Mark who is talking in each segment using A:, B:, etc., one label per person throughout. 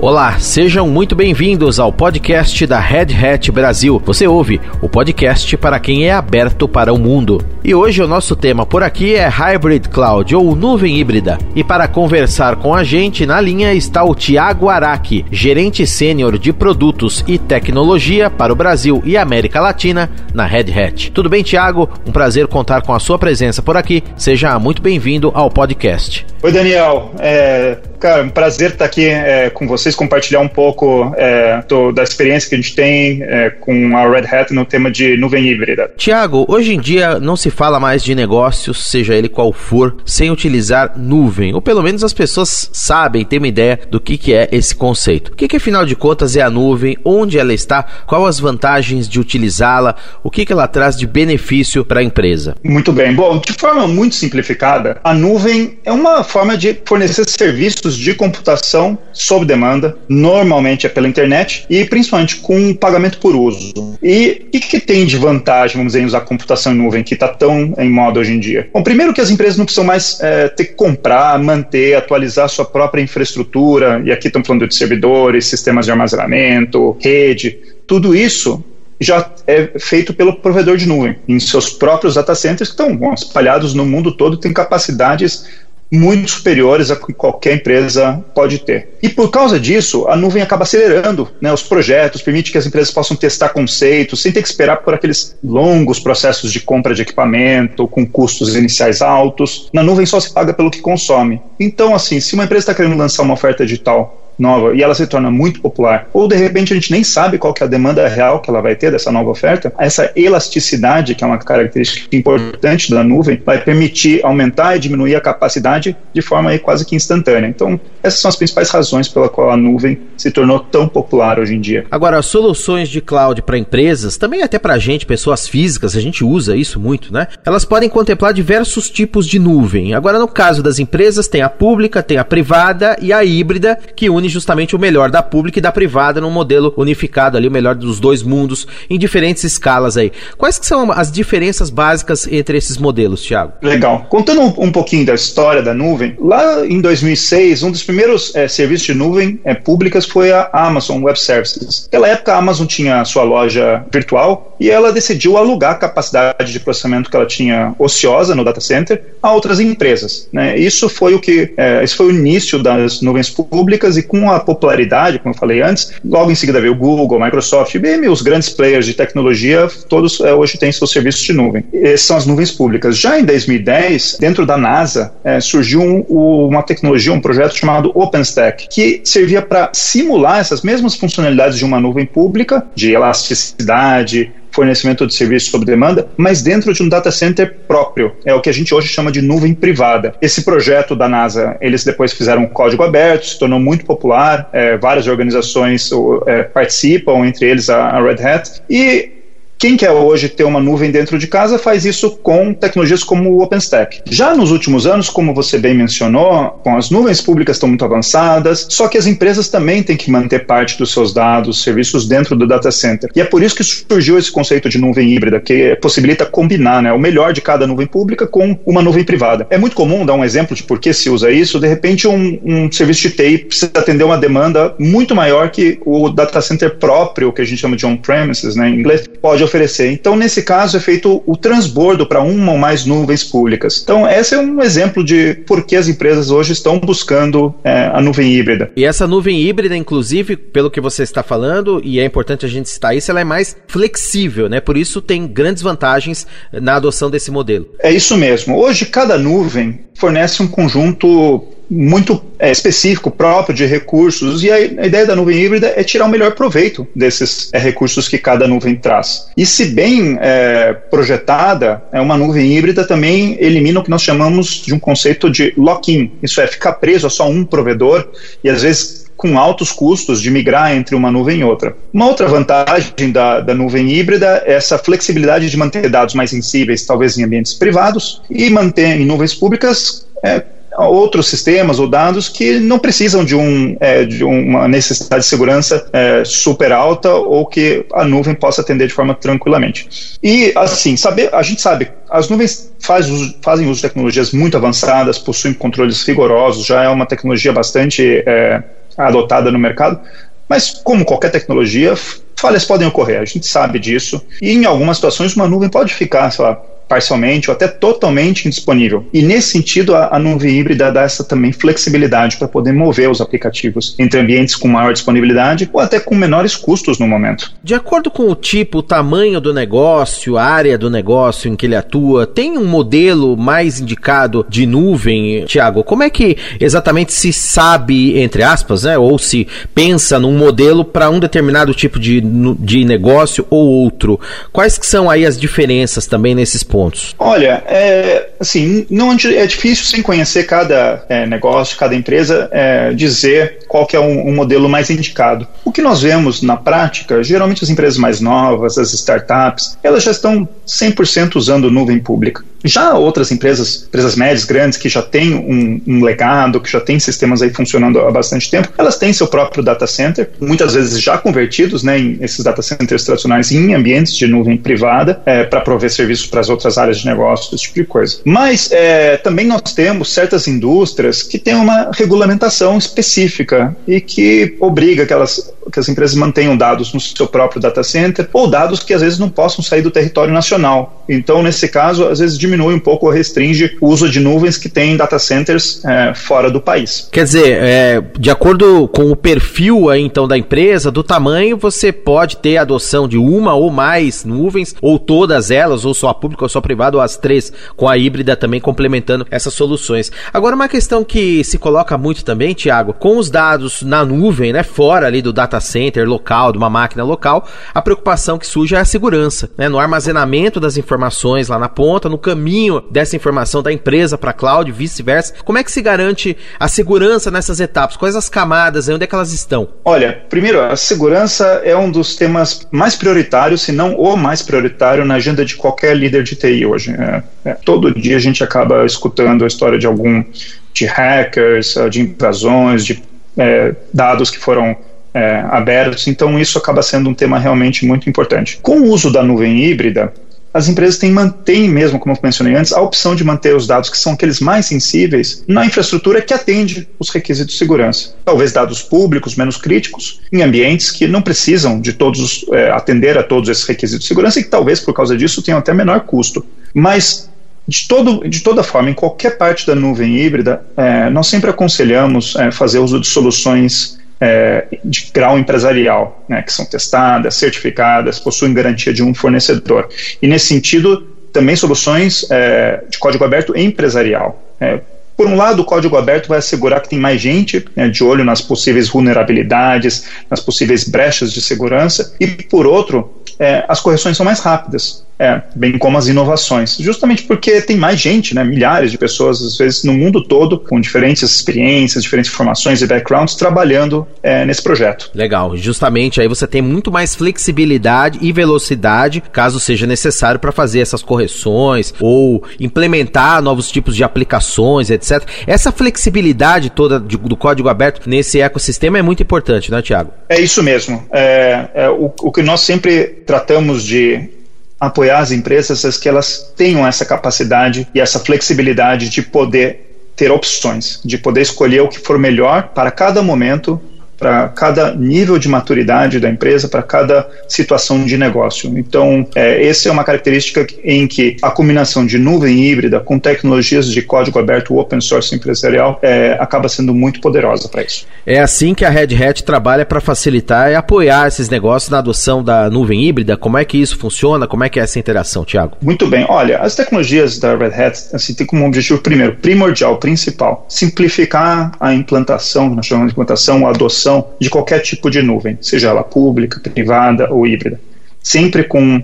A: Olá, sejam muito bem-vindos ao podcast da Red Hat Brasil. Você ouve o podcast para quem é aberto para o mundo. E hoje o nosso tema por aqui é Hybrid Cloud ou nuvem híbrida. E para conversar com a gente na linha está o Tiago Araki, gerente sênior de produtos e tecnologia para o Brasil e América Latina na Red Hat. Tudo bem, Tiago? Um prazer contar com a sua presença por aqui. Seja muito bem-vindo ao podcast.
B: Oi, Daniel. É, cara, um prazer estar aqui é, com vocês, compartilhar um pouco é, do, da experiência que a gente tem é, com a Red Hat no tema de nuvem híbrida.
A: Tiago, hoje em dia não se fala mais de negócios, seja ele qual for, sem utilizar nuvem. Ou pelo menos as pessoas sabem, têm uma ideia do que, que é esse conceito. O que, que afinal de contas é a nuvem, onde ela está, qual as vantagens de utilizá-la, o que, que ela traz de benefício para a empresa.
B: Muito bem. Bom, de forma muito simplificada, a nuvem é uma forma de fornecer serviços de computação sob demanda, normalmente é pela internet e principalmente com pagamento por uso. E o que, que, tem de vantagem, vamos dizer, em usar computação em nuvem, que está tão em moda hoje em dia? Bom, primeiro que as empresas não precisam mais é, ter que comprar, manter, atualizar sua própria infraestrutura, e aqui estamos falando de servidores, sistemas de armazenamento, rede, tudo isso já é feito pelo provedor de nuvem, em seus próprios data centers que estão bom, espalhados no mundo todo, têm capacidades muito superiores a que qualquer empresa pode ter. E por causa disso, a nuvem acaba acelerando né, os projetos, permite que as empresas possam testar conceitos sem ter que esperar por aqueles longos processos de compra de equipamento com custos iniciais altos. Na nuvem só se paga pelo que consome. Então, assim, se uma empresa está querendo lançar uma oferta digital nova e ela se torna muito popular, ou de repente a gente nem sabe qual que é a demanda real que ela vai ter dessa nova oferta, essa elasticidade, que é uma característica importante da nuvem, vai permitir aumentar e diminuir a capacidade de forma aí quase que instantânea. Então, essas são as principais razões pela qual a nuvem se tornou tão popular hoje em dia.
A: Agora, soluções de cloud para empresas, também até para a gente, pessoas físicas, a gente usa isso muito, né? Elas podem contemplar diversos tipos de nuvem. Agora, no caso das empresas, tem a pública, tem a privada e a híbrida, que une justamente o melhor da pública e da privada num modelo unificado ali, o melhor dos dois mundos, em diferentes escalas aí. Quais que são as diferenças básicas entre esses modelos, Thiago?
B: Legal. Contando um, um pouquinho da história da nuvem, lá em 2006, um dos primeiros é, serviços de nuvem é, públicas foi a Amazon Web Services. Naquela época, a Amazon tinha sua loja virtual e ela decidiu alugar a capacidade de processamento que ela tinha ociosa no data center a outras empresas. Né? Isso foi o que, é, esse foi o início das nuvens públicas e com com a popularidade, como eu falei antes, logo em seguida veio o Google, Microsoft, IBM, os grandes players de tecnologia, todos é, hoje têm seus serviços de nuvem. Essas são as nuvens públicas. Já em 2010, dentro da NASA, é, surgiu um, uma tecnologia, um projeto chamado OpenStack, que servia para simular essas mesmas funcionalidades de uma nuvem pública, de elasticidade, fornecimento de serviços sob demanda, mas dentro de um data center próprio. É o que a gente hoje chama de nuvem privada. Esse projeto da NASA, eles depois fizeram um código aberto, se tornou muito popular, é, várias organizações é, participam, entre eles a, a Red Hat, e quem quer hoje ter uma nuvem dentro de casa faz isso com tecnologias como o OpenStack. Já nos últimos anos, como você bem mencionou, com as nuvens públicas estão muito avançadas, só que as empresas também têm que manter parte dos seus dados, serviços dentro do data center. E é por isso que surgiu esse conceito de nuvem híbrida, que possibilita combinar né, o melhor de cada nuvem pública com uma nuvem privada. É muito comum dar um exemplo de por que se usa isso. De repente, um, um serviço de TI precisa atender uma demanda muito maior que o data center próprio, que a gente chama de on-premises, né, em inglês, pode oferecer. Então, nesse caso, é feito o transbordo para uma ou mais nuvens públicas. Então, esse é um exemplo de por que as empresas hoje estão buscando é, a nuvem híbrida.
A: E essa nuvem híbrida, inclusive, pelo que você está falando, e é importante a gente citar isso, ela é mais flexível, né? Por isso tem grandes vantagens na adoção desse modelo.
B: É isso mesmo. Hoje, cada nuvem fornece um conjunto muito é, específico, próprio de recursos, e a, a, ideia da nuvem híbrida é tirar o melhor proveito desses é, recursos que cada nuvem traz. E se bem é, projetada, é uma nuvem híbrida também elimina o que nós chamamos de um conceito de lock-in, isso é, ficar preso a só um provedor, e às vezes com altos custos de migrar entre uma nuvem e outra. Uma outra vantagem da, da nuvem híbrida é essa flexibilidade de manter dados mais sensíveis, talvez em ambientes privados, e manter em nuvens públicas é, outros sistemas ou dados que não precisam de, um, é, de uma necessidade de segurança é, super alta ou que a nuvem possa atender de forma tranquilamente. E assim, saber, a gente sabe, as nuvens faz uso, fazem uso de tecnologias muito avançadas, possuem controles rigorosos, já é uma tecnologia bastante é, adotada no mercado, mas como qualquer tecnologia, falhas podem ocorrer, a gente sabe disso, e em algumas situações uma nuvem pode ficar, sei lá, parcialmente ou até totalmente indisponível. E nesse sentido, a, a nuvem híbrida dá essa também flexibilidade para poder mover os aplicativos entre ambientes com maior disponibilidade ou até com menores custos no momento.
A: De acordo com o tipo, o tamanho do negócio, a área do negócio em que ele atua, tem um modelo mais indicado de nuvem, Tiago? Como é que exatamente se sabe, entre aspas, né, ou se pensa num modelo para um determinado tipo de, de negócio ou outro? Quais que são aí as diferenças também nesses pontos? Pontos?
B: Olha, é, assim, não é difícil sem conhecer cada é, negócio, cada empresa, é, dizer qual que é um, um, modelo mais indicado. O que nós vemos na prática, geralmente as empresas mais novas, as startups, elas já estão 100% usando nuvem pública. Já outras empresas, empresas médias, grandes, que já têm um, um, legado, que já têm sistemas aí funcionando há bastante tempo, elas têm seu próprio data center, muitas vezes já convertidos, né, em esses data centers tradicionais em ambientes de nuvem privada, é, para prover serviços para as outras áreas de negócio, esse tipo de coisa. Mas é, também nós temos certas indústrias que têm uma regulamentação específica e que obriga que, elas, que as empresas mantenham dados no seu próprio data center ou dados que às vezes não possam sair do território nacional. Então, nesse caso, às vezes diminui um pouco ou restringe o uso de nuvens que têm data centers é, fora do país.
A: Quer dizer, é, de acordo com o perfil aí, então da empresa, do tamanho, você pode ter adoção de uma ou mais nuvens, ou todas elas, ou só a pública ou só a privada, ou as três, com a híbrida também complementando essas soluções. Agora, uma questão que se coloca muito também, Tiago, com os dados na nuvem, né, fora ali do data center local, de uma máquina local, a preocupação que surge é a segurança, né, no armazenamento das informações lá na ponta, no caminho caminho dessa informação da empresa para a cloud, vice-versa. Como é que se garante a segurança nessas etapas? Quais as camadas? Onde é que elas estão?
B: Olha, primeiro, a segurança é um dos temas mais prioritários, se não o mais prioritário na agenda de qualquer líder de TI hoje. É, é, todo dia a gente acaba escutando a história de algum de hackers, de invasões, de é, dados que foram é, abertos, então isso acaba sendo um tema realmente muito importante. Com o uso da nuvem híbrida, as empresas têm, mantêm mesmo, como eu mencionei antes, a opção de manter os dados que são aqueles mais sensíveis na infraestrutura que atende os requisitos de segurança. Talvez dados públicos menos críticos em ambientes que não precisam de todos é, atender a todos esses requisitos de segurança e que talvez por causa disso tenham até menor custo. Mas de, todo, de toda forma, em qualquer parte da nuvem híbrida, é, nós sempre aconselhamos é, fazer uso de soluções é, de grau empresarial, né, que são testadas, certificadas, possuem garantia de um fornecedor. E nesse sentido, também soluções é, de código aberto empresarial. É, por um lado, o código aberto vai assegurar que tem mais gente né, de olho nas possíveis vulnerabilidades, nas possíveis brechas de segurança, e por outro, é, as correções são mais rápidas. É, bem como as inovações. Justamente porque tem mais gente, né, milhares de pessoas, às vezes, no mundo todo, com diferentes experiências, diferentes formações e backgrounds, trabalhando é, nesse projeto.
A: Legal. Justamente aí você tem muito mais flexibilidade e velocidade, caso seja necessário, para fazer essas correções ou implementar novos tipos de aplicações, etc. Essa flexibilidade toda de, do código aberto nesse ecossistema é muito importante, né, Tiago?
B: É isso mesmo. É, é o, o que nós sempre tratamos de apoiar as empresas é que elas tenham essa capacidade e essa flexibilidade de poder ter opções, de poder escolher o que for melhor para cada momento para cada nível de maturidade da empresa, para cada situação de negócio. Então, é, essa é uma característica em que a combinação de nuvem híbrida com tecnologias de código aberto, open source empresarial, é, acaba sendo muito poderosa para isso.
A: É assim que a Red Hat trabalha para facilitar e apoiar esses negócios na adoção da nuvem híbrida. Como é que isso funciona? Como é que é essa interação, Tiago?
B: Muito bem. Olha, as tecnologias da Red Hat assim, têm como objetivo, primeiro, primordial, principal, simplificar a implantação, nós chamamos de implantação, a adoção de qualquer tipo de nuvem, seja ela pública, privada ou híbrida, sempre com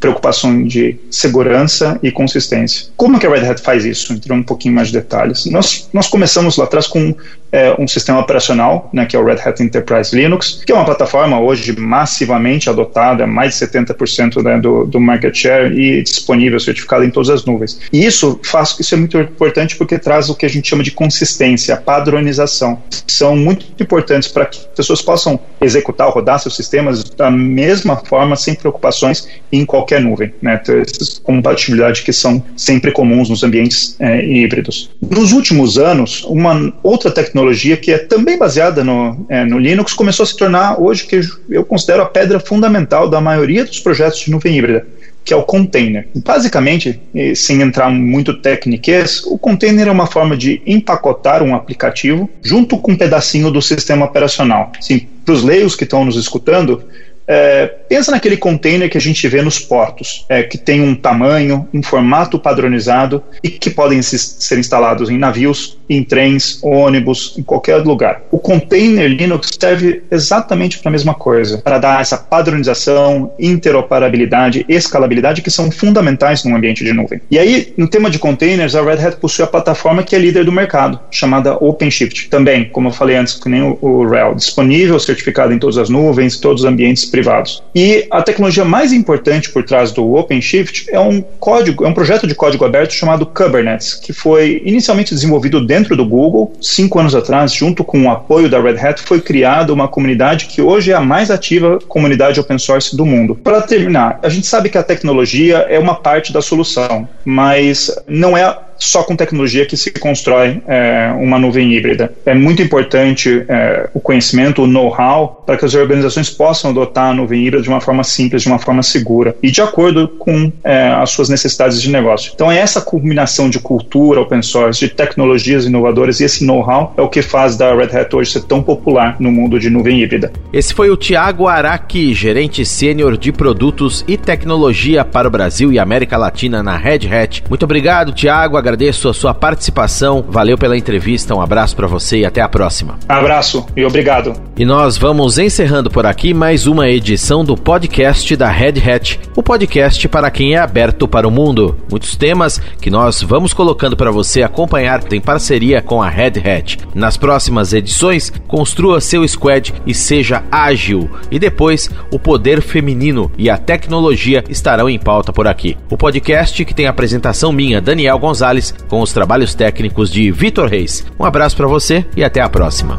B: preocupação de segurança e consistência. Como que a Red Hat faz isso? Entrando um pouquinho mais de detalhes. Nós, nós começamos lá atrás com é, um sistema operacional, né, que é o Red Hat Enterprise Linux, que é uma plataforma hoje massivamente adotada, mais de 70% né, do, do market share e disponível, certificada em todas as nuvens. E isso faz isso é muito importante porque traz o que a gente chama de consistência, padronização. São muito importantes para que pessoas possam executar, rodar seus sistemas da mesma forma, sem preocupações em qualquer nuvem, né? Ter essas compatibilidade que são sempre comuns nos ambientes é, híbridos. Nos últimos anos, uma outra tecnologia que é também baseada no, é, no Linux começou a se tornar hoje que eu considero a pedra fundamental da maioria dos projetos de nuvem híbrida que é o container. Basicamente, sem entrar muito técniques, o container é uma forma de empacotar um aplicativo junto com um pedacinho do sistema operacional. Sim, para os leigos que estão nos escutando, é, pensa naquele container que a gente vê nos portos, é, que tem um tamanho, um formato padronizado e que podem se, ser instalados em navios, em trens, ônibus, em qualquer lugar. O container Linux serve exatamente para a mesma coisa, para dar essa padronização, interoperabilidade, escalabilidade que são fundamentais num ambiente de nuvem. E aí, no tema de containers, a Red Hat possui a plataforma que é líder do mercado, chamada OpenShift. Também, como eu falei antes, que nem o, o RHEL, disponível, certificado em todas as nuvens, todos os ambientes. E a tecnologia mais importante por trás do OpenShift é um código, é um projeto de código aberto chamado Kubernetes, que foi inicialmente desenvolvido dentro do Google. Cinco anos atrás, junto com o apoio da Red Hat, foi criada uma comunidade que hoje é a mais ativa comunidade open source do mundo. Para terminar, a gente sabe que a tecnologia é uma parte da solução, mas não é só com tecnologia que se constrói é, uma nuvem híbrida. É muito importante é, o conhecimento, o know-how, para que as organizações possam adotar a nuvem híbrida de uma forma simples, de uma forma segura e de acordo com é, as suas necessidades de negócio. Então, é essa combinação de cultura open source, de tecnologias inovadoras e esse know-how é o que faz da Red Hat hoje ser tão popular no mundo de nuvem híbrida.
A: Esse foi o Tiago Araki, gerente sênior de produtos e tecnologia para o Brasil e América Latina na Red Hat. Muito obrigado, Tiago agradeço a sua participação. Valeu pela entrevista, um abraço para você e até a próxima.
B: Abraço e obrigado.
A: E nós vamos encerrando por aqui mais uma edição do podcast da Red Hat, o podcast para quem é aberto para o mundo. Muitos temas que nós vamos colocando para você acompanhar em parceria com a Red Hat. Nas próximas edições, construa seu squad e seja ágil. E depois, o poder feminino e a tecnologia estarão em pauta por aqui. O podcast que tem a apresentação minha, Daniel Gonzalez com os trabalhos técnicos de Vitor Reis. Um abraço para você e até a próxima.